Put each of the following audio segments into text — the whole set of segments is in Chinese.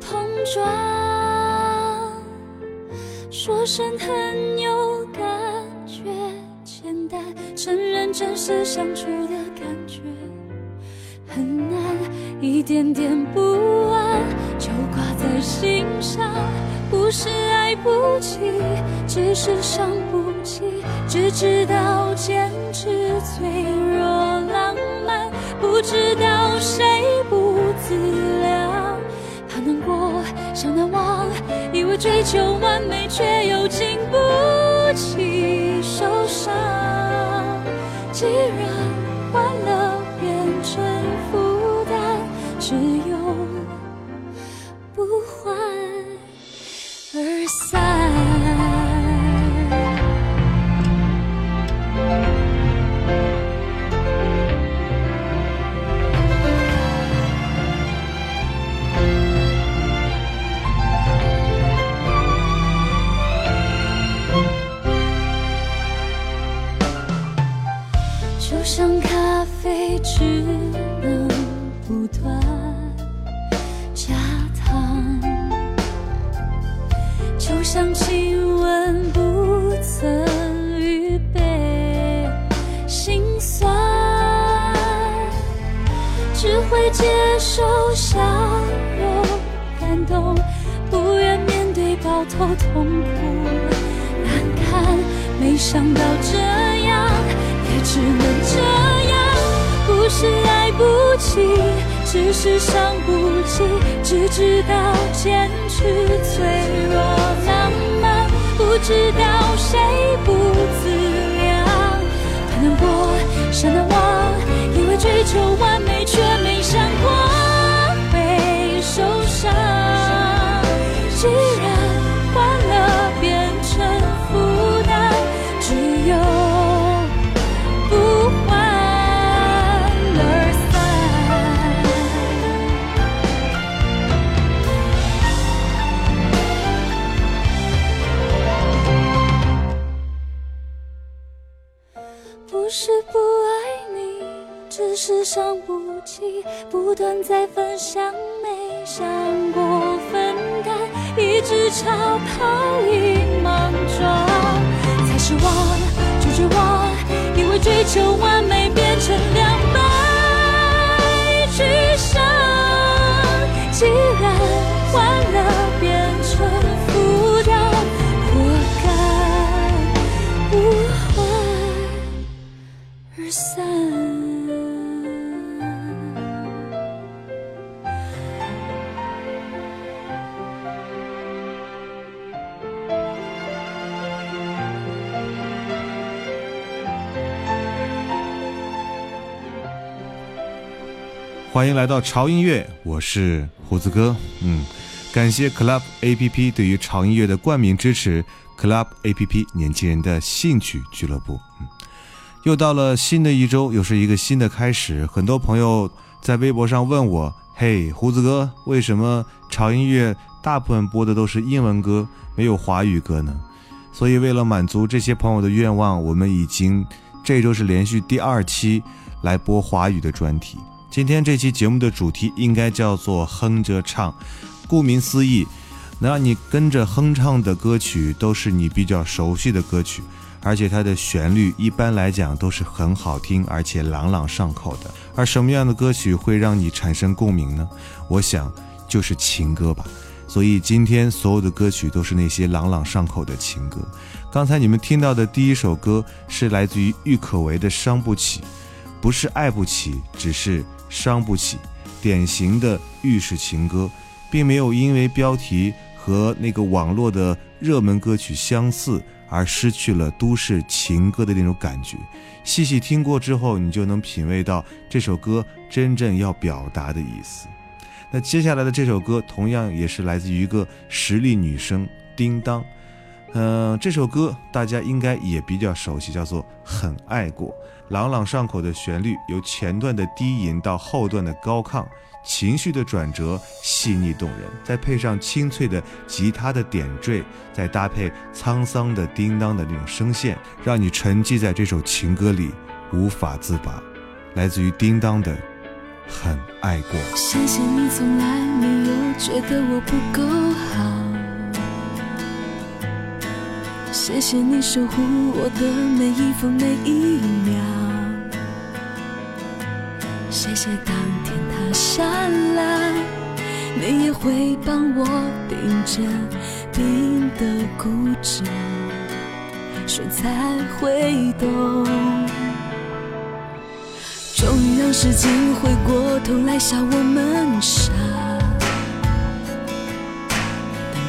碰撞。说声很有感觉，简单承认真实相处的感觉很难，一点点不安就挂在心上。不是爱不起，只是伤不起，只知道坚持脆弱浪漫，不知道谁不以为追求完美，却又经不起受伤。既然头痛苦难堪。没想到这样。也只能这样，不是爱不起，只是伤不起，只知道坚持脆弱浪漫，不知道谁不自量。太难过，想难忘，以为追求完美，却没想过会受伤。不断在分享，没想过分担，一直超跑影莽撞，才是我就绝望。因为追求完美变成两欢迎来到潮音乐，我是胡子哥。嗯，感谢 Club A P P 对于潮音乐的冠名支持。Club A P P 年轻人的兴趣俱乐部。嗯，又到了新的一周，又是一个新的开始。很多朋友在微博上问我：“嘿，胡子哥，为什么潮音乐大部分播的都是英文歌，没有华语歌呢？”所以，为了满足这些朋友的愿望，我们已经这周是连续第二期来播华语的专题。今天这期节目的主题应该叫做“哼着唱”，顾名思义，能让你跟着哼唱的歌曲都是你比较熟悉的歌曲，而且它的旋律一般来讲都是很好听，而且朗朗上口的。而什么样的歌曲会让你产生共鸣呢？我想就是情歌吧。所以今天所有的歌曲都是那些朗朗上口的情歌。刚才你们听到的第一首歌是来自于郁可唯的《伤不起》，不是爱不起，只是。伤不起，典型的浴室情歌，并没有因为标题和那个网络的热门歌曲相似而失去了都市情歌的那种感觉。细细听过之后，你就能品味到这首歌真正要表达的意思。那接下来的这首歌同样也是来自于一个实力女生叮当。嗯，这首歌大家应该也比较熟悉，叫做《很爱过》，朗朗上口的旋律，由前段的低吟到后段的高亢，情绪的转折细腻动人，再配上清脆的吉他的点缀，再搭配沧桑的叮当的那种声线，让你沉寂在这首情歌里无法自拔。来自于叮当的《很爱过》。谢谢你从来没有觉得我不够好。谢谢你守护我的每一分每一秒，谢谢当天塌下来，你也会帮我顶着冰的固执，说才会懂。终于让时间回过头来笑我们傻。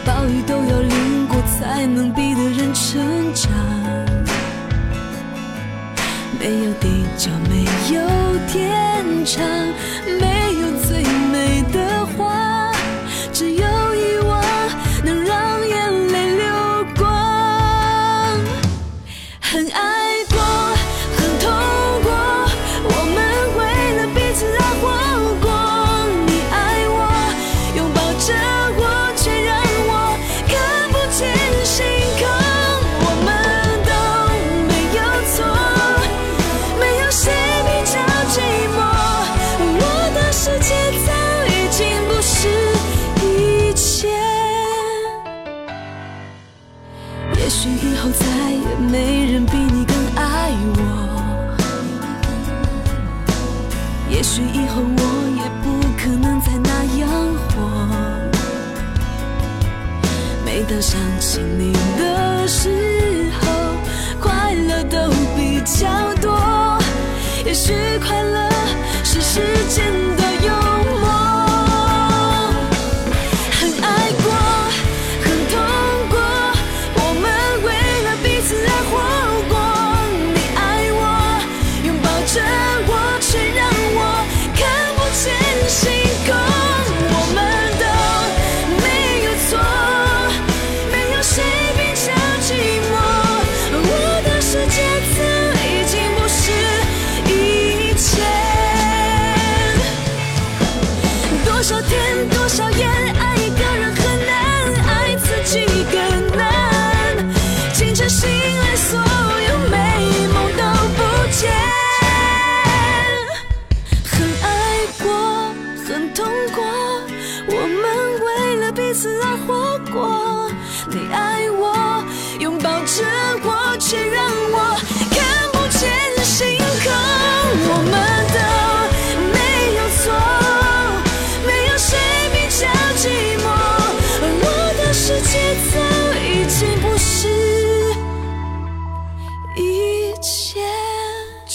暴雨都要淋，才能逼得人成长。没有地久，没有天长，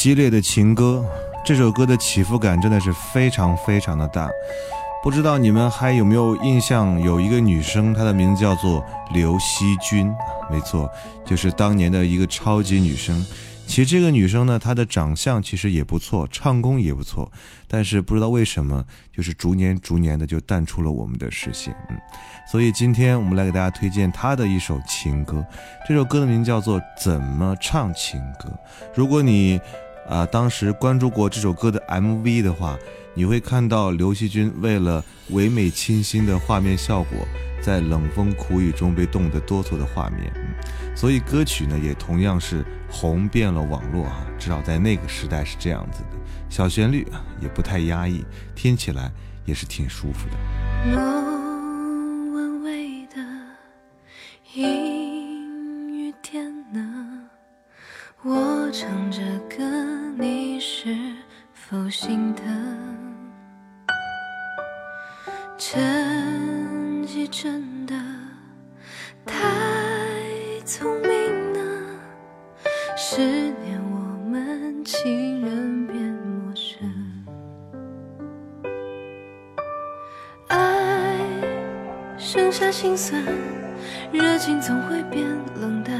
激烈的情歌，这首歌的起伏感真的是非常非常的大。不知道你们还有没有印象？有一个女生，她的名字叫做刘惜君，没错，就是当年的一个超级女生。其实这个女生呢，她的长相其实也不错，唱功也不错，但是不知道为什么，就是逐年逐年的就淡出了我们的视线。嗯，所以今天我们来给大家推荐她的一首情歌，这首歌的名字叫做《怎么唱情歌》。如果你啊，当时关注过这首歌的 MV 的话，你会看到刘惜君为了唯美清新的画面效果，在冷风苦雨中被冻得哆嗦的画面。所以歌曲呢也同样是红遍了网络啊，至少在那个时代是这样子的。小旋律啊也不太压抑，听起来也是挺舒服的。莫问为的我唱着歌，你是否心疼？成绩真的太聪明呢，十年我们情人变陌生。爱剩下心酸，热情总会变冷淡，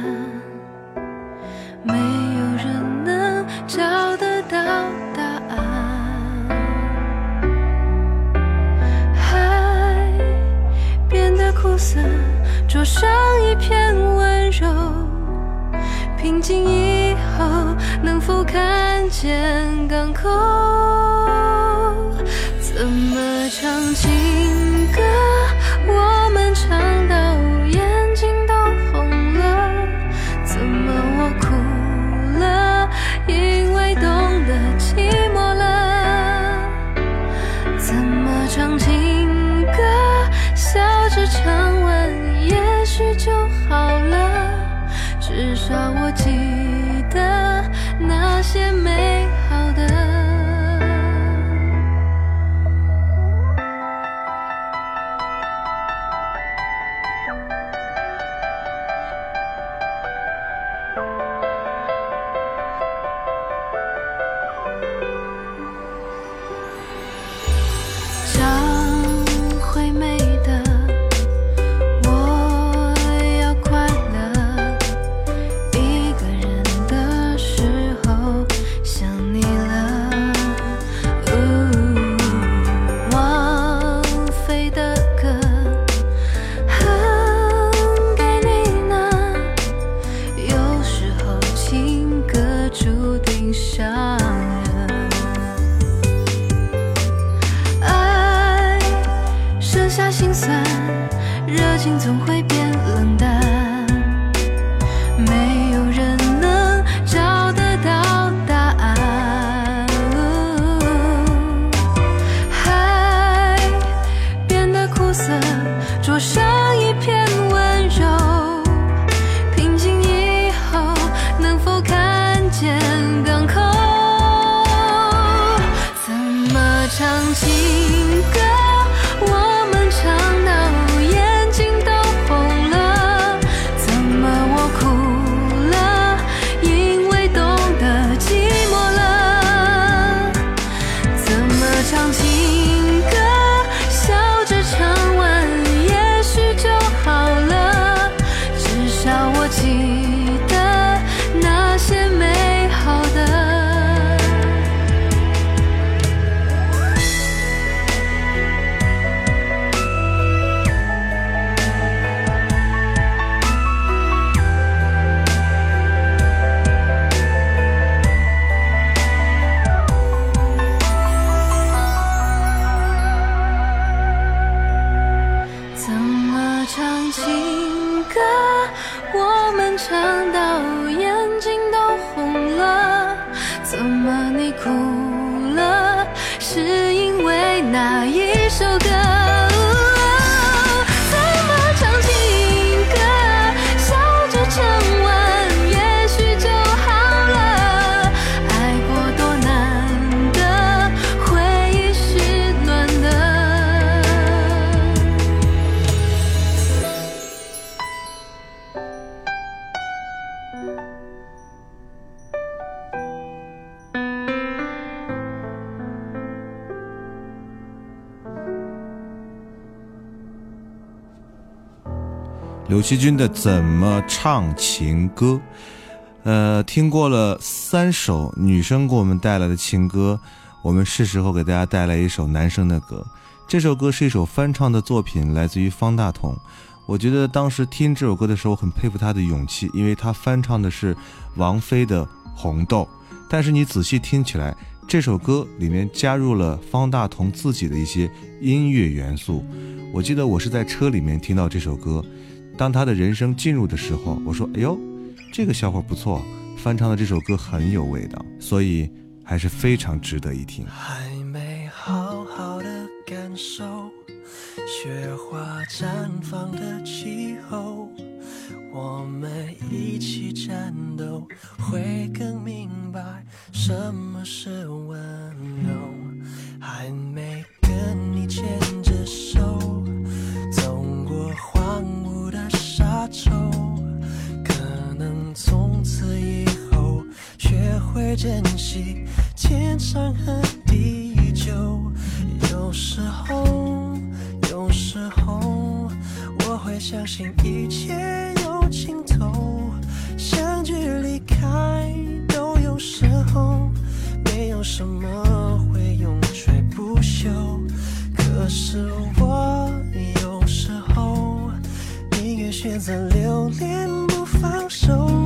没有人能找得到答案。海变得苦涩，灼伤一片温柔。平静以后，能否看见港口？怎么唱刘惜君的《怎么唱情歌》，呃，听过了三首女生给我们带来的情歌，我们是时候给大家带来一首男生的歌。这首歌是一首翻唱的作品，来自于方大同。我觉得当时听这首歌的时候，很佩服他的勇气，因为他翻唱的是王菲的《红豆》，但是你仔细听起来，这首歌里面加入了方大同自己的一些音乐元素。我记得我是在车里面听到这首歌，当他的人生进入的时候，我说：“哎呦，这个小伙不错，翻唱的这首歌很有味道，所以还是非常值得一听。”还没好好的感受雪花绽放的气候，我们一起战斗，会更明白什么是温柔。还没跟你牵着手走过荒沙洲，可能从此以后学会珍惜天长和地久。有时候，有时候我会相信一切有尽头，相聚离开都有时候，没有什么会永垂不朽。可是我也选择留恋不放手，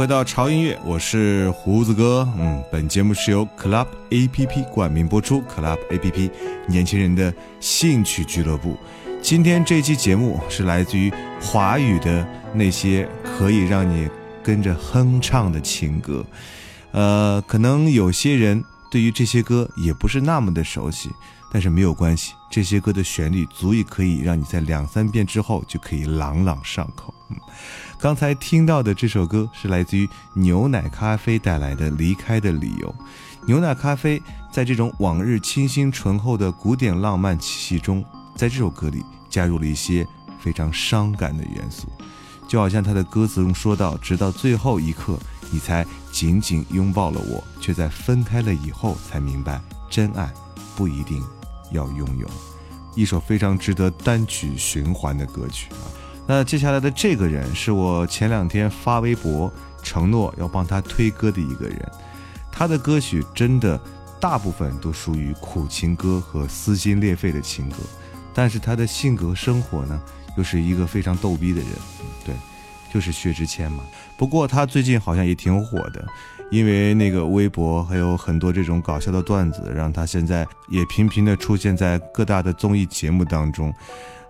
回到潮音乐，我是胡子哥。嗯，本节目是由 Club APP 冠名播出，Club APP 年轻人的兴趣俱乐部。今天这期节目是来自于华语的那些可以让你跟着哼唱的情歌。呃，可能有些人对于这些歌也不是那么的熟悉，但是没有关系，这些歌的旋律足以可以让你在两三遍之后就可以朗朗上口。嗯，刚才听到的这首歌是来自于牛奶咖啡带来的《离开的理由》。牛奶咖啡在这种往日清新醇厚的古典浪漫气息中，在这首歌里加入了一些非常伤感的元素，就好像他的歌词中说到：“直到最后一刻，你才紧紧拥抱了我，却在分开了以后才明白，真爱不一定要拥有。”一首非常值得单曲循环的歌曲啊。那接下来的这个人是我前两天发微博承诺要帮他推歌的一个人，他的歌曲真的大部分都属于苦情歌和撕心裂肺的情歌，但是他的性格生活呢，又是一个非常逗逼的人。对，就是薛之谦嘛。不过他最近好像也挺火的，因为那个微博还有很多这种搞笑的段子，让他现在也频频的出现在各大的综艺节目当中。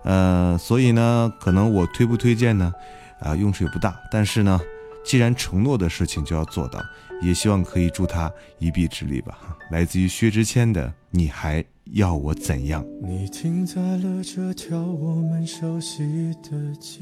呃，所以呢，可能我推不推荐呢？啊，用处也不大。但是呢，既然承诺的事情就要做到，也希望可以助他一臂之力吧。来自于薛之谦的《你还要我怎样》。你停在了这条我们熟悉的街，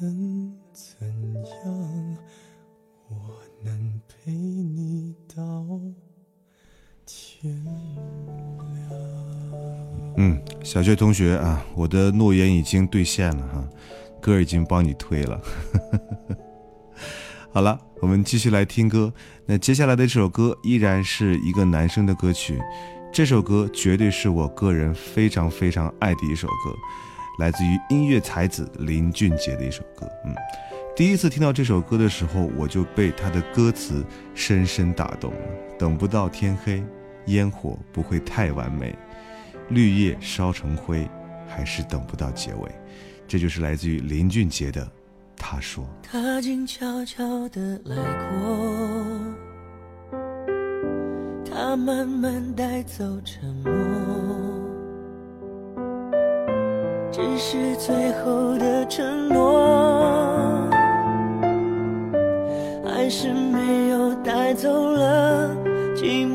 能怎样？我能陪你到天亮嗯，小学同学啊，我的诺言已经兑现了哈，歌已经帮你推了。好了，我们继续来听歌。那接下来的这首歌依然是一个男生的歌曲，这首歌绝对是我个人非常非常爱的一首歌，来自于音乐才子林俊杰的一首歌。嗯，第一次听到这首歌的时候，我就被他的歌词深深打动了。等不到天黑，烟火不会太完美。绿叶烧成灰，还是等不到结尾。这就是来自于林俊杰的。他说：“他静悄悄地来过，他慢慢带走沉默，只是最后的承诺，还是没有带走了寂寞。”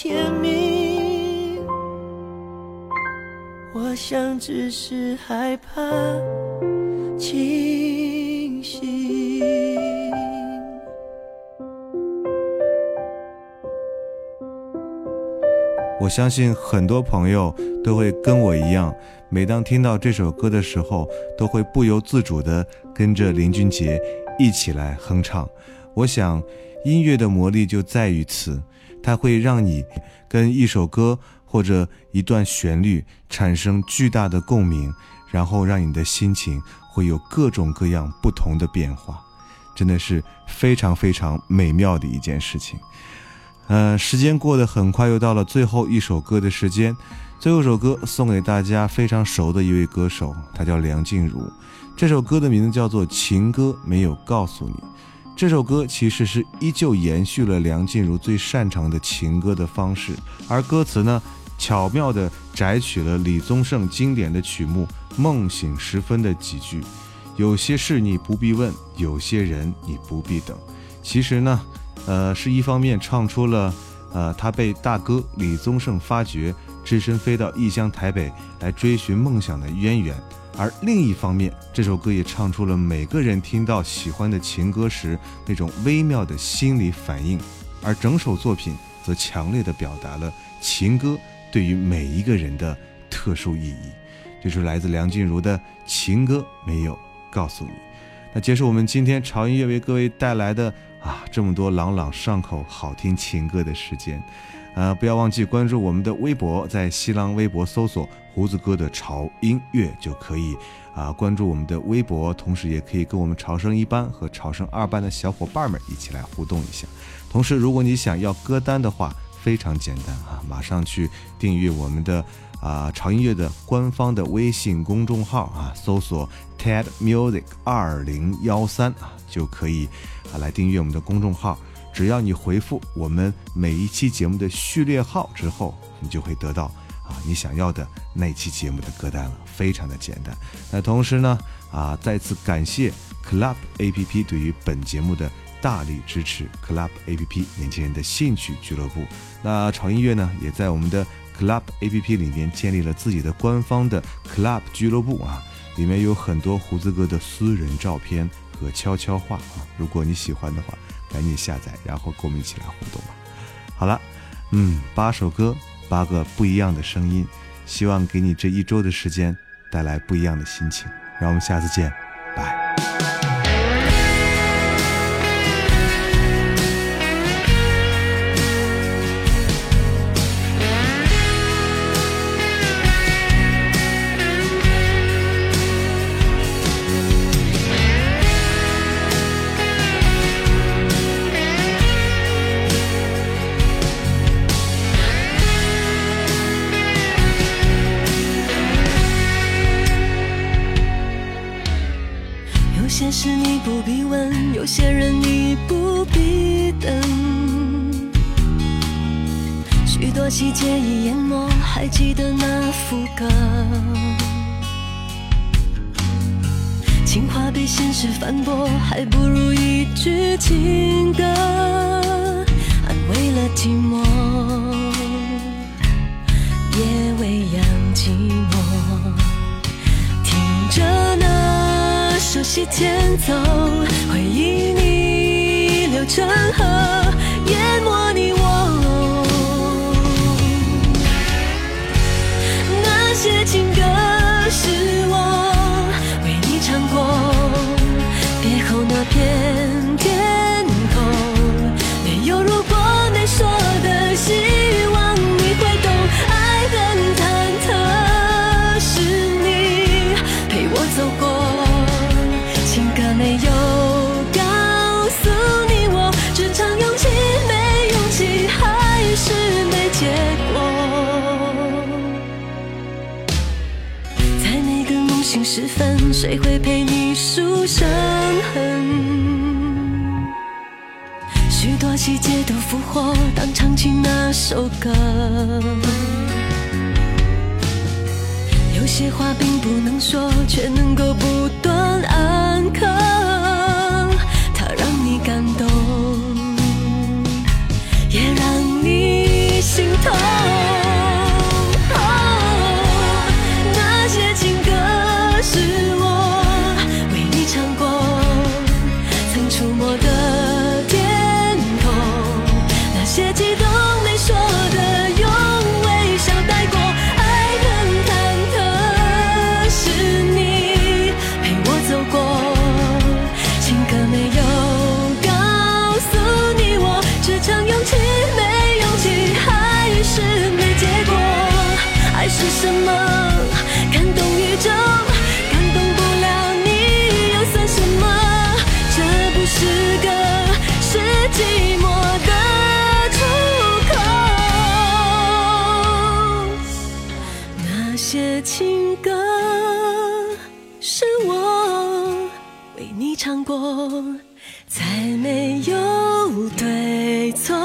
甜蜜。我想，只是害怕清醒。我相信很多朋友都会跟我一样，每当听到这首歌的时候，都会不由自主地跟着林俊杰一起来哼唱。我想，音乐的魔力就在于此，它会让你跟一首歌或者一段旋律产生巨大的共鸣，然后让你的心情会有各种各样不同的变化，真的是非常非常美妙的一件事情。呃，时间过得很快，又到了最后一首歌的时间。最后一首歌送给大家非常熟的一位歌手，他叫梁静茹。这首歌的名字叫做《情歌没有告诉你》。这首歌其实是依旧延续了梁静茹最擅长的情歌的方式，而歌词呢，巧妙地摘取了李宗盛经典的曲目《梦醒时分》的几句：“有些事你不必问，有些人你不必等。”其实呢。呃，是一方面唱出了，呃，他被大哥李宗盛发掘，只身飞到异乡台北来追寻梦想的渊源；而另一方面，这首歌也唱出了每个人听到喜欢的情歌时那种微妙的心理反应。而整首作品则强烈的表达了情歌对于每一个人的特殊意义。这是来自梁静茹的《情歌没有告诉你》。那结束我们今天潮音乐为各位带来的。啊，这么多朗朗上口、好听情歌的时间，呃，不要忘记关注我们的微博，在新浪微博搜索“胡子哥的潮音乐”就可以啊，关注我们的微博，同时也可以跟我们潮声一班和潮声二班的小伙伴们一起来互动一下。同时，如果你想要歌单的话，非常简单啊，马上去订阅我们的啊潮音乐的官方的微信公众号啊，搜索 TED Music 二零幺三啊，就可以。啊，来订阅我们的公众号，只要你回复我们每一期节目的序列号之后，你就会得到啊你想要的那期节目的歌单了，非常的简单。那同时呢，啊再次感谢 Club A P P 对于本节目的大力支持，Club A P P 年轻人的兴趣俱乐部。那潮音乐呢，也在我们的 Club A P P 里面建立了自己的官方的 Club 俱乐部啊，里面有很多胡子哥的私人照片。和悄悄话啊！如果你喜欢的话，赶紧下载，然后跟我们一起来互动吧。好了，嗯，八首歌，八个不一样的声音，希望给你这一周的时间带来不一样的心情。让我们下次见，拜。谁会陪你数伤痕？许多细节都复活，当唱起那首歌。有些话并不能说，却能够不断安刻，它让你感动，也让你心痛。过，才没有对错。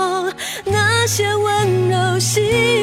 那些温柔细。